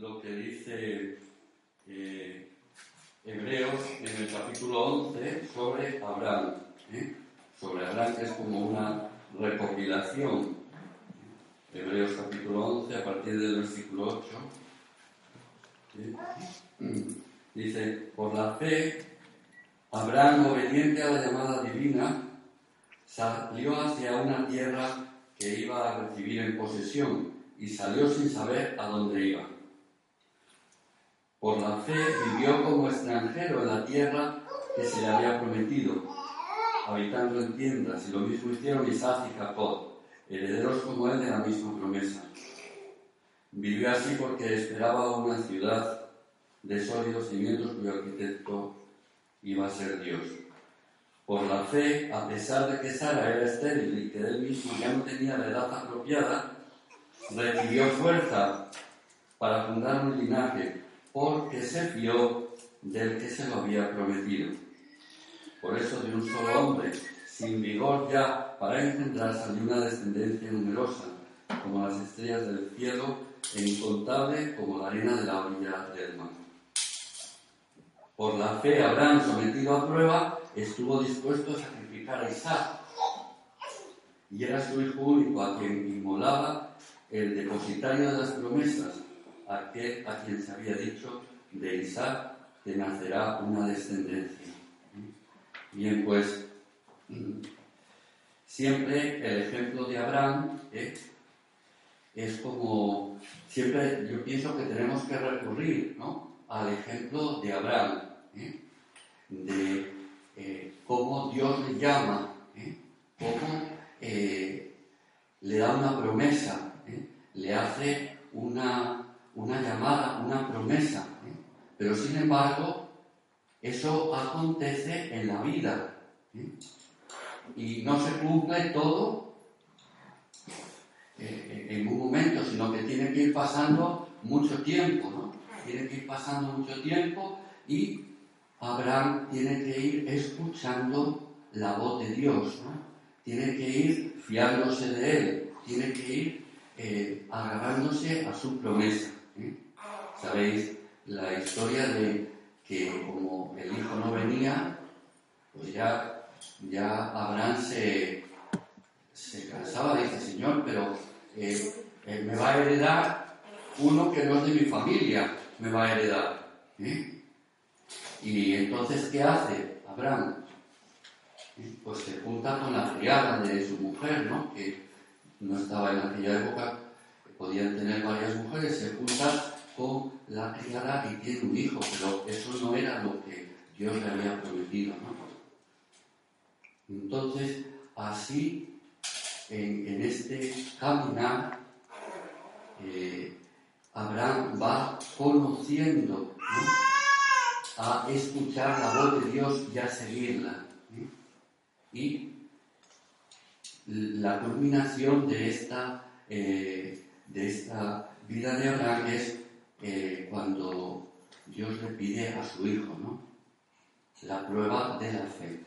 lo que dice eh, Hebreos en el capítulo 11 sobre Abraham. ¿eh? Sobre Abraham que es como una recopilación. Hebreos capítulo 11 a partir del versículo 8. Dice, por la fe, Abraham, obediente a la llamada divina, salió hacia una tierra que iba a recibir en posesión y salió sin saber a dónde iba. Por la fe vivió como extranjero en la tierra que se le había prometido, habitando en tiendas, y lo mismo hicieron Isaac y Jacob, herederos como él de la misma promesa. Vivió así porque esperaba una ciudad de sólidos cimientos cuyo arquitecto iba a ser Dios. Por la fe, a pesar de que Sara era estéril y que él mismo ya no tenía la edad apropiada, recibió fuerza para fundar un linaje, porque se fió del que se lo había prometido. Por eso de un solo hombre, sin vigor ya para engendrar, salió una descendencia numerosa, como las estrellas del cielo e incontable como la arena de la orilla del mar. Por la fe, Abraham, sometido a prueba, estuvo dispuesto a sacrificar a Isaac. Y era su hijo único a quien inmolaba el depositario de las promesas, aquel a quien se había dicho de Isaac que nacerá una descendencia. Bien, pues siempre el ejemplo de Abraham ¿eh? es como, siempre yo pienso que tenemos que recurrir ¿no? al ejemplo de Abraham. ¿eh? de eh, cómo Dios le llama, cómo le da una promesa, le hace una, una, llamada, una promesa. Pero sin embargo, eso acontece en la vida. Y no se cumple todo en un momento, sino que tiene que ir pasando mucho tiempo, ¿no? Tiene que ir pasando mucho tiempo y Abraham tiene que ir escuchando la voz de Dios, ¿no? tiene que ir fiándose de él, tiene que ir eh, agarrándose a su promesa. ¿Eh? Sabéis la historia de que como el hijo no venía, pues ya, ya Abraham se, se cansaba, dice Señor, pero eh, me va a heredar uno que no es de mi familia, me va a heredar. Y entonces, ¿qué hace Abraham? Pues se junta con la criada de su mujer, ¿no? Que no estaba en aquella época, podían tener varias mujeres, se junta la criada y tiene un hijo, pero eso no era lo que Dios le había prometido. Entonces, así, en, este caminar, eh, Abraham va conociendo, ¿no? a escuchar la voz de Dios y a seguirla. Y la culminación de esta, eh, de esta vida de Abraham es eh, cuando Dios le pide a su hijo, ¿no? La prueba de la fe.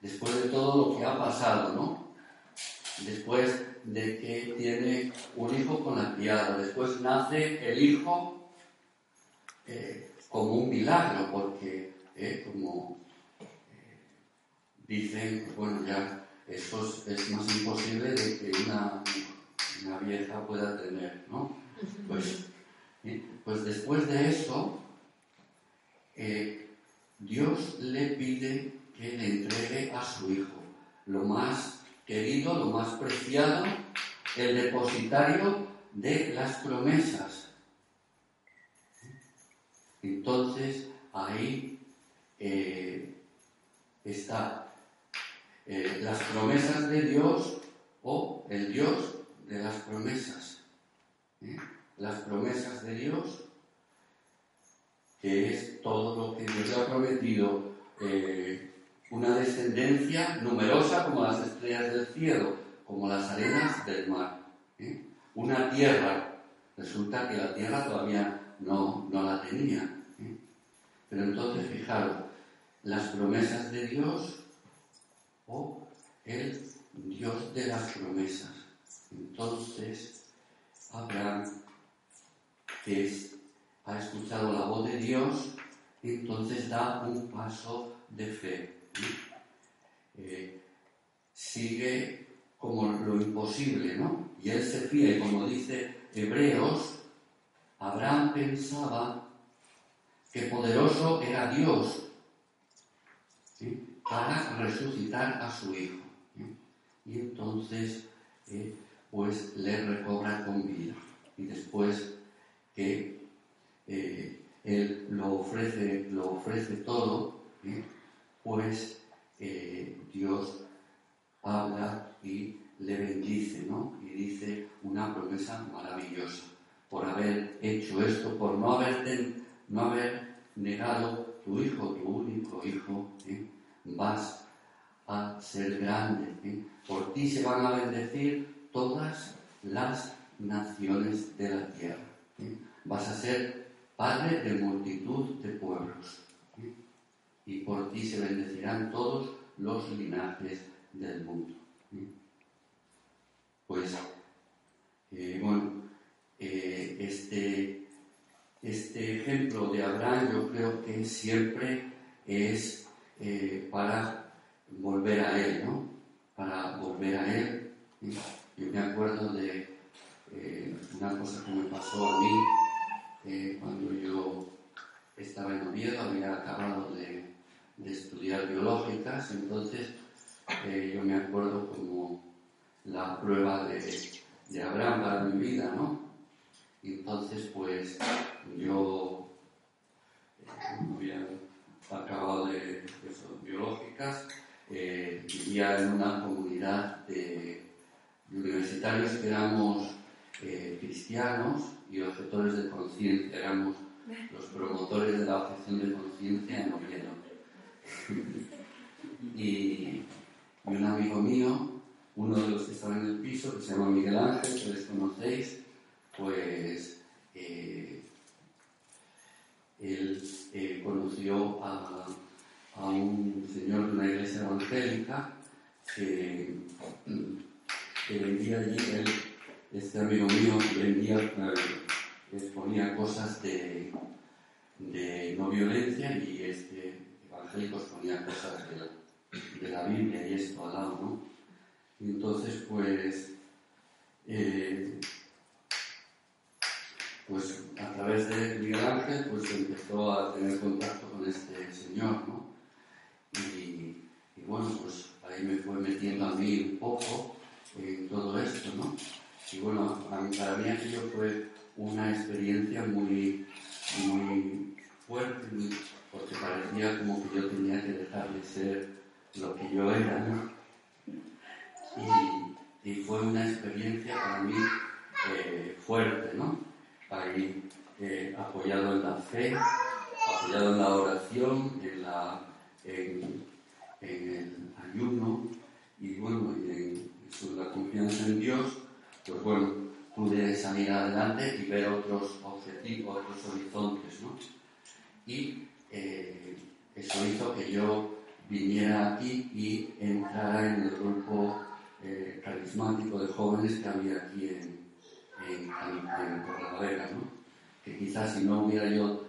Después de todo lo que ha pasado, ¿no? Después de que tiene un hijo con la criada, después nace el hijo como un milagro, porque eh, como eh, dicen, pues bueno, ya eso es, más imposible de que una, una, vieja pueda tener, ¿no? Pues, eh, pues después de eso, Dios le pide que le entregue a su hijo lo más querido, lo más preciado, el depositario de las promesas entonces ahí eh, está eh, las promesas de Dios o el Dios de las promesas. ¿eh? Las promesas de Dios, que es todo lo que Dios ha prometido, una descendencia numerosa como las estrellas del cielo, como las arenas del mar. Una tierra, resulta que la tierra todavía no, no la tenía. Pero entonces, fijaros, las promesas de Dios o el Dios de las promesas. Entonces, Abraham, que es ha escuchado la voz de Dios, entonces da un paso de fe. Eh, sigue como lo imposible, ¿no? Y él se fía, y como dice Hebreos, Abraham pensaba que poderoso era Dios para resucitar a su hijo. Y entonces, eh, pues le recobra con vida. Y después que eh, él lo ofrece, lo ofrece todo, pues eh, Dios habla y le bendice, ¿no? Y dice una promesa maravillosa por haber hecho esto, por no, no haber negado tu hijo, tu único hijo, ¿eh? vas a ser grande. ¿eh? Por ti se van a bendecir todas las naciones de la tierra. ¿Eh? Vas a ser padre de multitud de pueblos. Y por ti se bendecirán todos los linajes del mundo. Pues, bueno, este, este ejemplo de Abraham yo creo que siempre es eh, para volver a Él, ¿no? Para volver a Él. Yo me acuerdo de eh, una cosa que me pasó a mí eh, cuando yo estaba en Oviedo, había acabado de, estudiar biológicas, entonces yo me acuerdo como la prueba de, de Abraham para mi vida, ¿no? Entonces, pues yo había acabado de, biológicas, eh, vivía en una comunidad de, universitarios que éramos cristianos y objetores de conciencia, éramos los promotores de la objeción de conciencia en Oviedo. y, y, un amigo mío, uno de los que estaba en el piso, que se llama Miguel Ángel, que les conocéis, pues eh, él eh, conoció a, un señor de una iglesia evangélica que, vendía allí, este amigo mío vendía, eh, exponía cosas de, no violencia y este evangélico exponía cosas de la, Biblia y esto al lado, ¿no? Y entonces, pues, pues a través de Miguel Ángel pues empezó a tener contacto con este señor, ¿no? Y, bueno, pues ahí me fue metiendo a mí un poco en todo esto, ¿no? Y bueno, para mí aquello fue una experiencia muy, muy fuerte, porque parecía como que yo tenía que dejar de ser lo que yo era, ¿no? Y, fue una experiencia para mí eh, fuerte, ¿no? ahí eh, apoyado en la fe, apoyado en la oración, en, la, en, el ayuno y bueno, en, la confianza en Dios, pues bueno, pude salir adelante y ver otros objetivos, otros horizontes, ¿no? Y eh, eso hizo que yo viniera aquí y entrara en el grupo eh, carismático de jóvenes que había aquí en, en, en, ¿no? Que quizás si no hubiera yo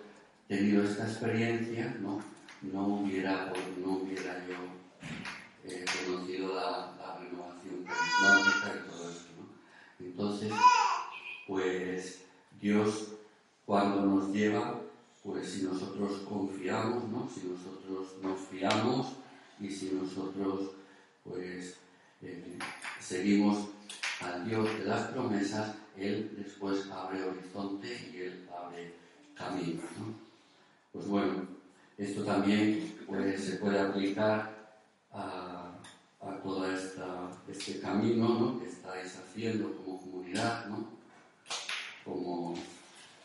tenido esta experiencia, ¿no? No hubiera, no hubiera yo eh, conocido la, renovación carismática y todo esto, ¿no? Entonces, pues Dios cuando nos lleva, pues si nosotros confiamos, ¿no? Si nosotros nos fiamos y si nosotros, pues, eh, seguimos al Dios de las promesas, Él después abre horizonte y Él abre camino. Pues bueno, esto también pues, se puede aplicar a, a todo este camino que estáis haciendo comunidad, ¿no? como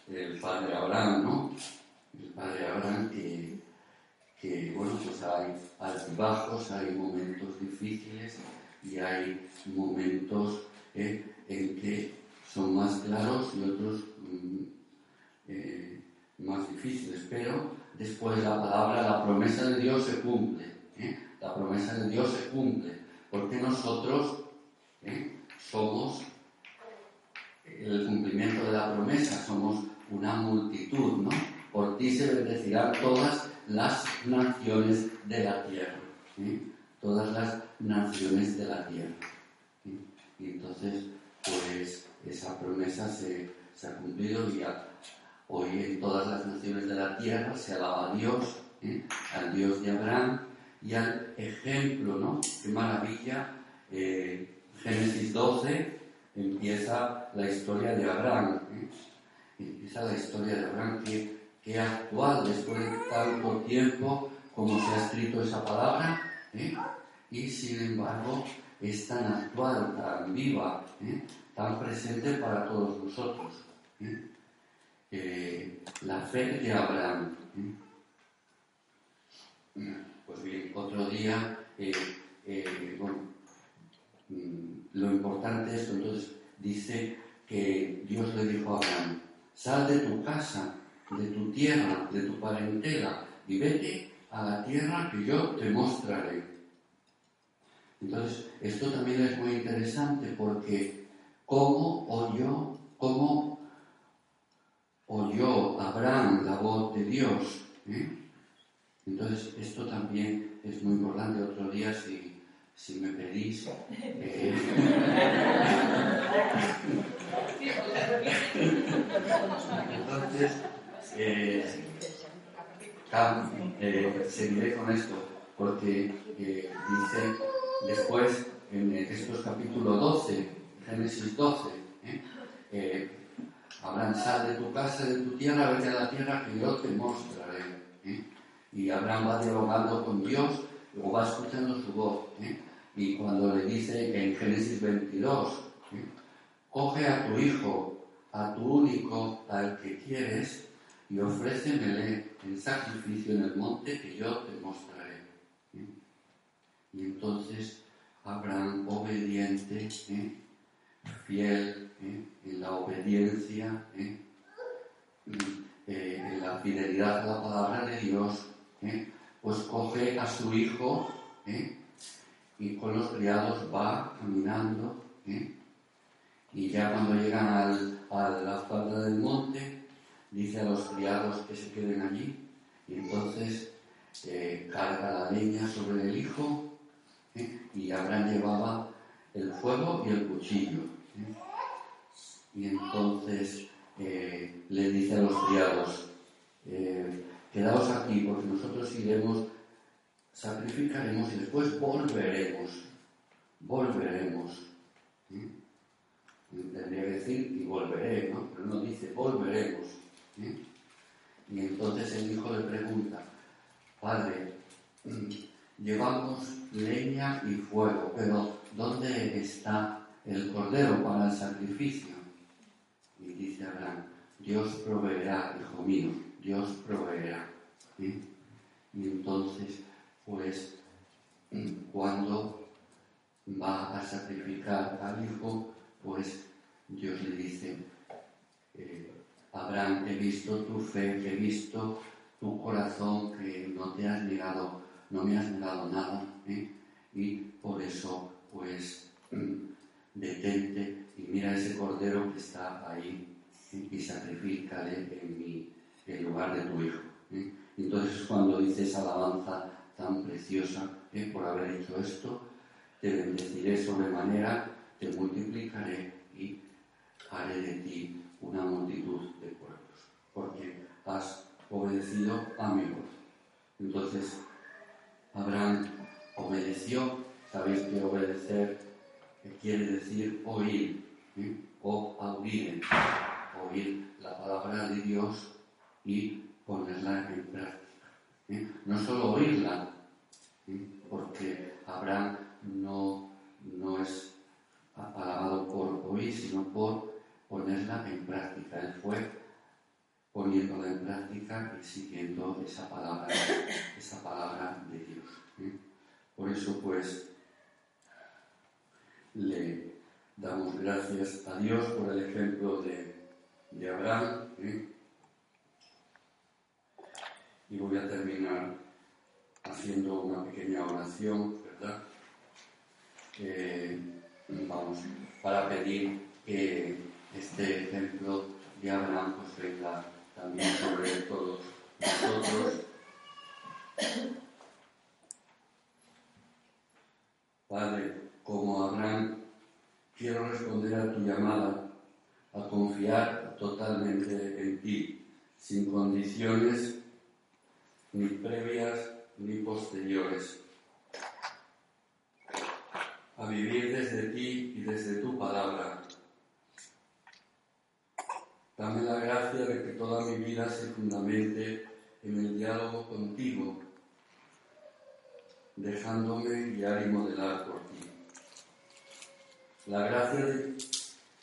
el padre Abraham, ¿no? el padre Abraham que, que bueno, pues hay altibajos, hay momentos difíciles y hay momentos ¿eh? en que son más claros y otros mm, eh, más difíciles, pero después la palabra, la promesa de Dios se cumple, ¿eh? la promesa de Dios se cumple, porque nosotros somos el cumplimiento de la promesa, somos una multitud, ¿no? Por ti se bendecirán todas las naciones de la tierra. Todas las naciones de la tierra. Y entonces, pues esa promesa se, ha cumplido y hoy en todas las naciones de la tierra se alaba a Dios, al Dios de Abraham y al ejemplo, ¿no? Qué maravilla. Eh, Génesis 12 empieza la historia de Abraham. ¿eh? Empieza la historia de Abraham que, actual después de tanto tiempo como se ha escrito esa palabra. Y sin embargo es tan actual, tan viva, tan presente para todos nosotros. Eh, la fe de Abraham. Pues bien, otro día, eh, eh, bueno, mm, lo importante es, entonces, dice que Dios le dijo a Abraham, sal de tu casa, de tu tierra, de tu parentela, y vete a la tierra que yo te mostraré. Entonces, esto también es muy interesante porque cómo oyó, cómo oyó Abraham la voz de Dios. ¿eh? Entonces, esto también es muy importante. Otro día, si, si me pedís. Eh, entonces, eh, eh, seguiré con esto, porque dice después en estos capítulo 12, Génesis 12, Abraham, sal de tu casa, de tu tierra, vete a la tierra que yo te mostraré. ¿eh? Y Abraham va dialogando con Dios, luego va escuchando su voz. ¿eh? Y cuando le dice en Génesis 22, ¿eh? coge a tu hijo, a tu único, al que quieres, y ofrécemele en sacrificio en el monte que yo te mostraré. Y entonces Abraham, obediente, fiel, ¿eh? en la obediencia, ¿eh? Eh, en la fidelidad a la palabra de Dios, pues coge a su hijo y con los criados va caminando y ya cuando llegan a la falda del monte, dice a los criados que se queden allí. Y entonces carga la leña sobre el hijo y Abraham llevaba el fuego y el cuchillo. Y entonces eh, le dice a los criados, eh, quedaos aquí porque nosotros iremos, sacrificaremos y después volveremos, volveremos. ¿eh? Tendría que decir y volveré, ¿no? Pero no dice volveremos. Y entonces el hijo le pregunta, Padre, mm, llevamos leña y fuego, pero ¿dónde está el cordero para el sacrificio? Y dice Abraham, Dios proveerá, hijo mío, Dios proveerá. Y entonces, pues, cuando va a sacrificar al hijo, pues Dios le dice, eh, Abraham, he visto tu fe, he visto tu corazón, que no te has negado, no me has negado nada, ¿eh? y por eso, pues, detente y mira ese cordero que está ahí y sacrifícale en, mi, en lugar de tu hijo. ¿eh? Entonces cuando dice esa alabanza tan preciosa ¿eh? por haber hecho esto, te bendeciré sobremanera, te multiplicaré y haré de ti una multitud de pueblos, porque has obedecido a mi voz. Entonces, Abraham obedeció, sabéis que obedecer que quiere decir oír, ¿eh? o oír, oír la palabra de Dios y ponerla en práctica. ¿eh? No solo oírla, porque Abraham no, no es alabado por oír, sino por ponerla en práctica. Él fue poniéndola en práctica y siguiendo esa palabra, esa palabra de Dios. Por eso, pues, le damos gracias a Dios por el ejemplo de, Abraham. ¿eh? Y voy a terminar haciendo una pequeña oración, ¿verdad? vamos, para pedir que este ejemplo de Abraham pues venga también sobre todos nosotros. Padre, como Abraham, quiero responder a tu llamada a confiar totalmente en ti, sin condiciones ni previas ni posteriores, a vivir desde ti y desde tu palabra. Dame la gracia de que toda mi vida se fundamente en el diálogo contigo, dejándome guiar y modelar por ti. La gracia de,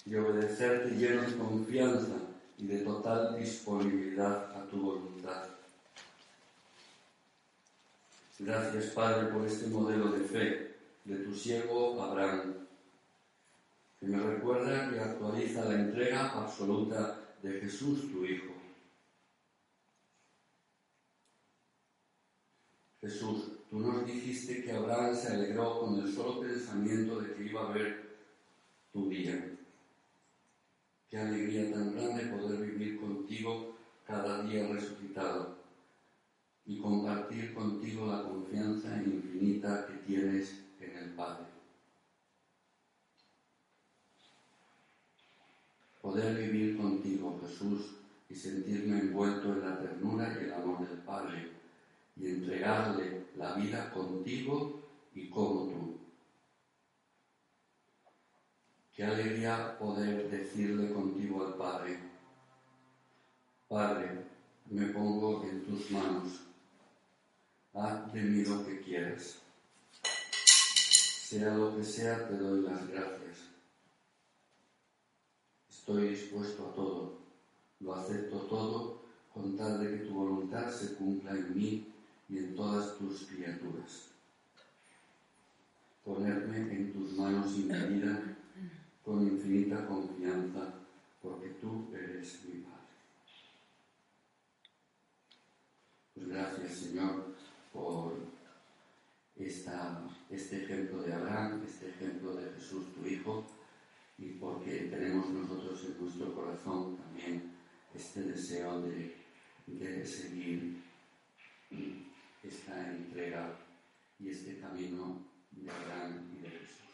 de obedecerte lleno de confianza y de total disponibilidad a tu voluntad. Gracias, Padre, por este modelo de fe de tu siervo Abraham, que me recuerda y actualiza la entrega absoluta de Jesús, tu Hijo. Jesús, tú nos dijiste que Abraham se alegró con el solo pensamiento de que iba a ver tu día. Qué alegría tan grande poder vivir contigo cada día resucitado y compartir contigo la confianza infinita que tienes en el Padre. Poder vivir contigo, Jesús, y sentirme envuelto en la ternura y el amor del Padre, y entregarle la vida contigo y como tú. Qué alegría poder decirle contigo al Padre, Padre, me pongo en tus manos mí lo que quieras. Sea lo que sea, te doy las gracias. Estoy dispuesto a todo, lo acepto todo con tal de que tu voluntad se cumpla en mí y en todas tus criaturas. Ponerme en tus manos medida, con infinita confianza, porque tú eres mi Padre. Pues gracias, Señor por esta, este ejemplo de Abraham, este ejemplo de Jesús, tu Hijo, y porque tenemos nosotros en nuestro corazón también este deseo de, seguir esta entrega y este camino de Abraham y de Jesús.